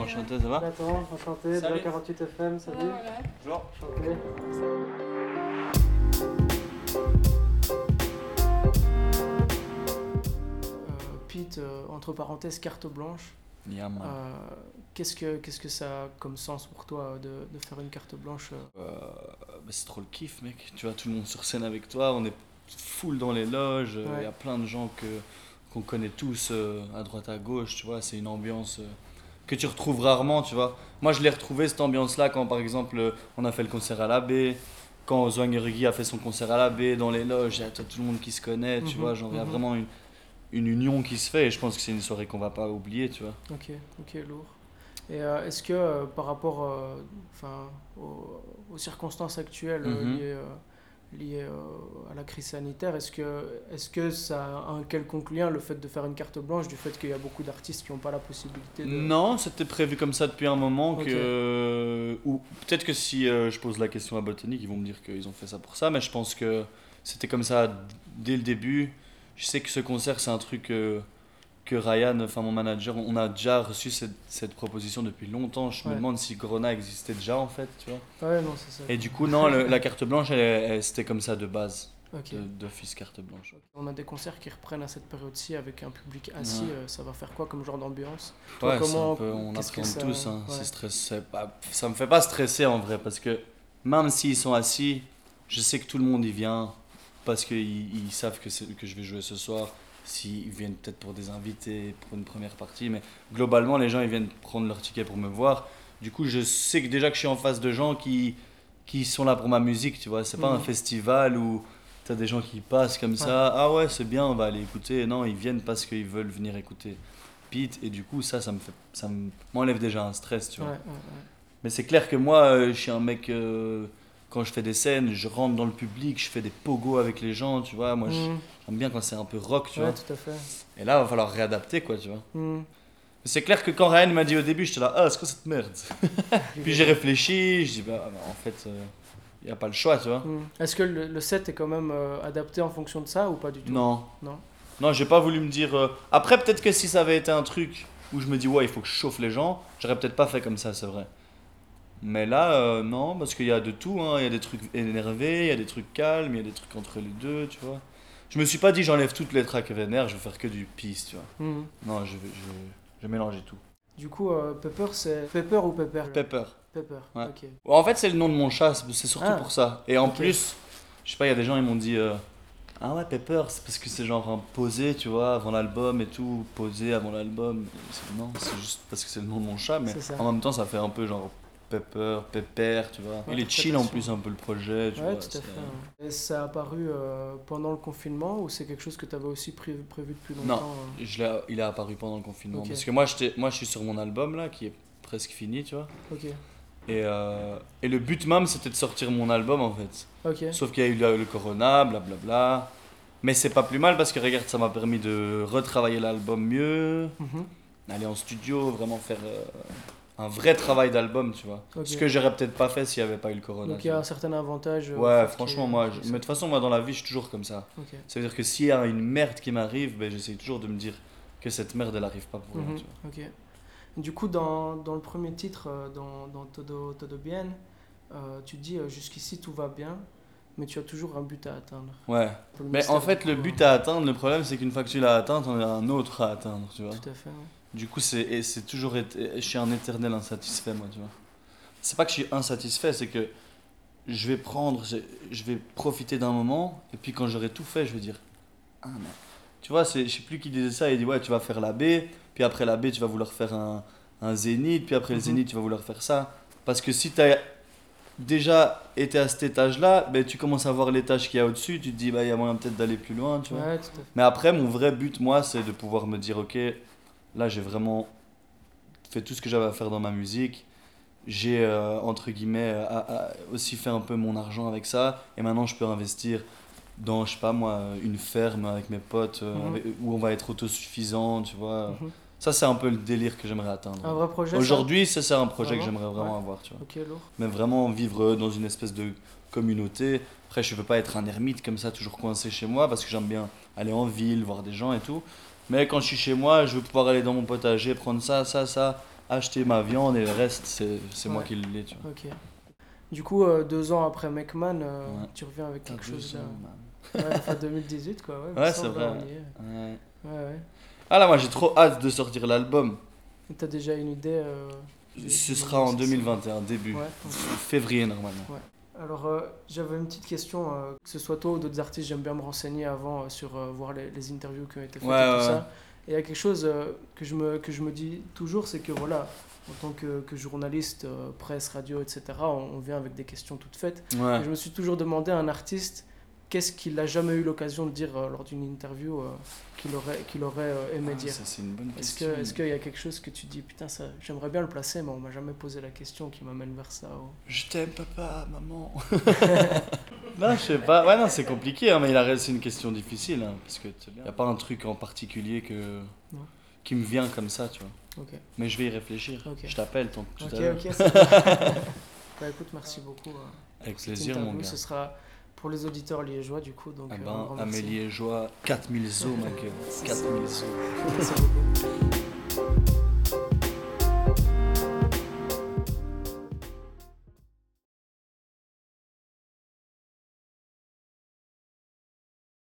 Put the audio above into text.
Enchanté, ça va Nathan, enchanté, de Salut. la 48 FM, salut. Bonjour. Enchanté. Euh, Pete, euh, entre parenthèses, carte blanche. Yeah. Euh, qu'est-ce, que, qu'est-ce que ça a comme sens pour toi de, de faire une carte blanche euh Euh, bah, c'est trop le kiff, mec. Tu vois, tout le monde sur scène avec toi, on est full dans les loges, il Ouais. y a plein de gens que, qu'on connaît tous euh, à droite à gauche, tu vois, c'est une ambiance euh, que tu retrouves rarement, tu vois. Moi, je l'ai retrouvé cette ambiance-là quand, par exemple, euh, on a fait le concert à la baie, quand Zwangerigi a fait son concert à la baie, dans les loges, il y a tout le monde qui se connaît, tu Mhm, vois, genre, il y a mhm. vraiment une, une union qui se fait et je pense que c'est une soirée qu'on va pas oublier, tu vois. Ok, ok, lourd. Et euh, est-ce que euh, par rapport euh, aux, aux circonstances actuelles Mhm. liées, liées, euh, à la crise sanitaire, est-ce que, est que ça a un quelconque lien le fait de faire une carte blanche du fait qu'il y a beaucoup d'artistes qui n'ont pas la possibilité de... Non, c'était prévu comme ça depuis un moment. Que Ou peut-être que si euh, je pose la question à Botanique, ils vont me dire qu'ils ont fait ça pour ça, mais je pense que c'était comme ça dès le début. Je sais que ce concert, c'est un truc euh, que Ryan, enfin mon manager, on a déjà reçu cette, cette proposition depuis longtemps. Je me demande si Corona existait déjà en fait, tu vois. Ouais, non, c'est ça. Et du coup, non, le- la carte blanche, elle, elle- c'était comme ça de base, d'office carte blanche. On a des concerts qui reprennent à cette période-ci avec un public assis. Ouais. euh, ça va faire quoi comme genre d'ambiance? Toi, Ouais, c'est comment- peu, on ça- tous. Hein. ouais. C'est pas- ça me fait pas stresser en vrai parce que même s'ils sont assis, je sais que tout le monde y vient parce qu'ils ils savent que, c'est- que je vais jouer ce soir. S'ils viennent peut-être pour des invités, pour une première partie, mais globalement, les gens ils viennent prendre leur ticket pour me voir. Du coup, je sais que déjà que je suis en face de gens qui, qui sont là pour ma musique, tu vois. C'est pas un Mhm. festival où tu as des gens qui passent comme ça. Ah ouais, c'est bien, on va aller écouter. Non, ils viennent parce qu'ils veulent venir écouter Pete. Et du coup, ça, ça me fait, ça me- m'enlève déjà un stress, tu vois. ouais, ouais. Mais c'est clair que moi, euh, je suis un mec. euh, quand je fais des scènes, je rentre dans le public, je fais des pogos avec les gens, tu vois. Moi, Mhm. j'aime bien quand c'est un peu rock, tu Ouais, vois. tout à fait. Et là, il va falloir réadapter, quoi, tu vois. Mhm. C'est clair que quand Ryan m'a dit au début, j'étais là, ah, c'est quoi cette merde? Puis j'ai réfléchi, je dis, bah, bah, en fait, il n'y a pas le choix, tu vois. Mhm. Est-ce que le, le set est quand même euh, adapté en fonction de ça ou pas du tout? Non. Non. Non, j'ai pas voulu me dire. euh, Après, peut-être que si ça avait été un truc où je me dis, ouais, il faut que je chauffe les gens, j'aurais peut-être pas fait comme ça, c'est vrai. Mais là, euh, non, parce qu'il y a de tout. hein. Il y a des trucs énervés, il y a des trucs calmes, il y a des trucs entre les deux, tu vois. Je me suis pas dit, j'enlève toutes les tracks vénères, je vais faire que du peace, tu vois. Mhm. Non, je vais, je, je vais mélanger tout. Du coup, euh, Pepper, c'est Pepper ou Pepper? Pepper. Pepper, Ouais. ok. En fait, c'est le nom de mon chat, c'est c'est surtout Ah. pour ça. Et en Ok. plus, je sais pas, il y a des gens, ils m'ont dit euh, Ah ouais, Pepper, c'est parce que c'est genre un posé, tu vois, avant l'album et tout, posé avant l'album. C'est- Non, c'est juste parce que c'est le nom de mon chat, mais C'est ça. en même temps, ça fait un peu genre Pepper, Pepper, tu vois. Ouais, Il est chill en plus, un peu le projet, tu Ouais, vois. tout à fait. ouais. Et ça a apparu euh, pendant le confinement ou c'est quelque chose que tu avais aussi prévu, prévu depuis Non. longtemps euh Je l'ai- il est apparu pendant le confinement. Parce que moi, j'étais- moi, je suis sur mon album là, qui est presque fini, tu vois. Ok, Et, euh, et le but même, c'était de sortir mon album en fait. ok. Sauf qu'il y a eu le, le corona, blablabla. Mais c'est pas plus mal parce que regarde, ça m'a permis de retravailler l'album mieux, Mhm. aller en studio, vraiment faire euh, un vrai travail d'album, tu vois. Ce que j'aurais peut-être pas fait s'il n'y avait pas eu le corona. Donc il y a un certain avantage. euh, Ouais, franchement, moi, je- mais de toute façon, moi dans la vie, je suis toujours comme ça. Ok. Ça veut dire que s'il y a une merde qui m'arrive, ben, j'essaie toujours de me dire que cette merde, elle arrive pas pour rien, tu vois. Ok. Du coup, dans, dans le premier titre, euh, dans, dans Todo, Todo Bien, euh, tu dis euh, jusqu'ici tout va bien, mais tu as toujours un but à atteindre. Ouais. Mais en fait, le but à atteindre, le problème, c'est qu'une fois que tu l'as atteint, t'en as un autre à atteindre, tu vois. Tout à fait. ouais. Du coup, c'est toujours été, je suis un éternel insatisfait, moi, tu vois. C'est pas que je suis insatisfait, c'est que je vais prendre, je, je vais profiter d'un moment, et puis quand j'aurai tout fait, je vais dire, ah mais, tu vois, c'est, je sais plus qui disait ça, il dit ouais, tu vas faire la B, puis après la B, tu vas vouloir faire un, un zénith, puis après le Mhm. zénith, tu vas vouloir faire ça, parce que si tu as déjà été à cet étage-là, ben tu commences à voir l'étage qu'il y a au-dessus, tu te dis bah il y a moyen peut-être d'aller plus loin, tu vois. Ouais. Mais après, mon vrai but, moi, c'est de pouvoir me dire, ok, là, j'ai vraiment fait tout ce que j'avais à faire dans ma musique. J'ai, euh, entre guillemets, euh, aussi fait un peu mon argent avec ça. Et maintenant, je peux investir dans, je sais pas moi, une ferme avec mes potes, euh, Mhm. avec- où on va être autosuffisant, tu vois. Mhm. Ça, c'est un peu le délire que j'aimerais atteindre. Un vrai projet Aujourd'hui, ça, c'est un projet que j'aimerais vraiment Ouais. avoir, tu vois. Ok, lourd. Mais vraiment vivre dans une espèce de communauté. Après, je veux pas être un ermite comme ça, toujours coincé chez moi, parce que j'aime bien aller en ville, voir des gens et tout. Mais quand je suis chez moi, je veux pouvoir aller dans mon potager, prendre ça, ça, ça, acheter ma viande et le reste, c'est c'est moi Ouais. qui l'ai. Ok. Du coup, euh, deux ans après Mecman, euh, Ouais. tu reviens avec quelque chose ans, man. Ouais, enfin 2018 quoi. Ouais, Ouais, c'est vrai. Ouais. Ouais, ouais. Ah là, moi j'ai trop hâte de sortir l'album. T'as déjà une idée euh, Ce sera en où ça sort 2021, début. Ouais. Février normalement. Alors, euh, j'avais une petite question, euh, que ce soit toi ou d'autres artistes, j'aime bien me renseigner avant euh, sur voir les, les interviews qui ont été faites Ouais, et tout ouais, ça. Et il y a quelque chose que, je me, que je me dis toujours, c'est que voilà, en tant que, que journaliste, presse, radio, etc., on, on vient avec des questions toutes faites. Ouais. Et je me suis toujours demandé à un artiste qu'est-ce qu'il n'a jamais eu l'occasion de dire euh, lors d'une interview euh, qu'il aurait, qu'il aurait euh, aimé Ah, dire? ça c'est une bonne Est-ce question. que- est-ce qu'il y a quelque chose que tu dis, putain, ça, j'aimerais bien le placer, mais on m'a jamais posé la question qui m'amène vers ça ou- Je t'aime papa, maman. non, je sais pas. Ouais, non, c'est compliqué, hein, mais il a c'est une question difficile. hein, parce que il n'y a pas un truc en particulier que... Non. qui me vient comme ça, tu vois. Ok, Mais je vais y réfléchir. Ok. Je t'appelle tant- tout ok, à l'heure. ok. bon. bah écoute, merci beaucoup. euh, Avec plaisir, mon gars. Ce sera pour les auditeurs liégeois, du coup. Donc, Ah euh, ben. Amélie et Joie, 4000 zo, ma gueule. C'est 4000 zo. Merci beaucoup.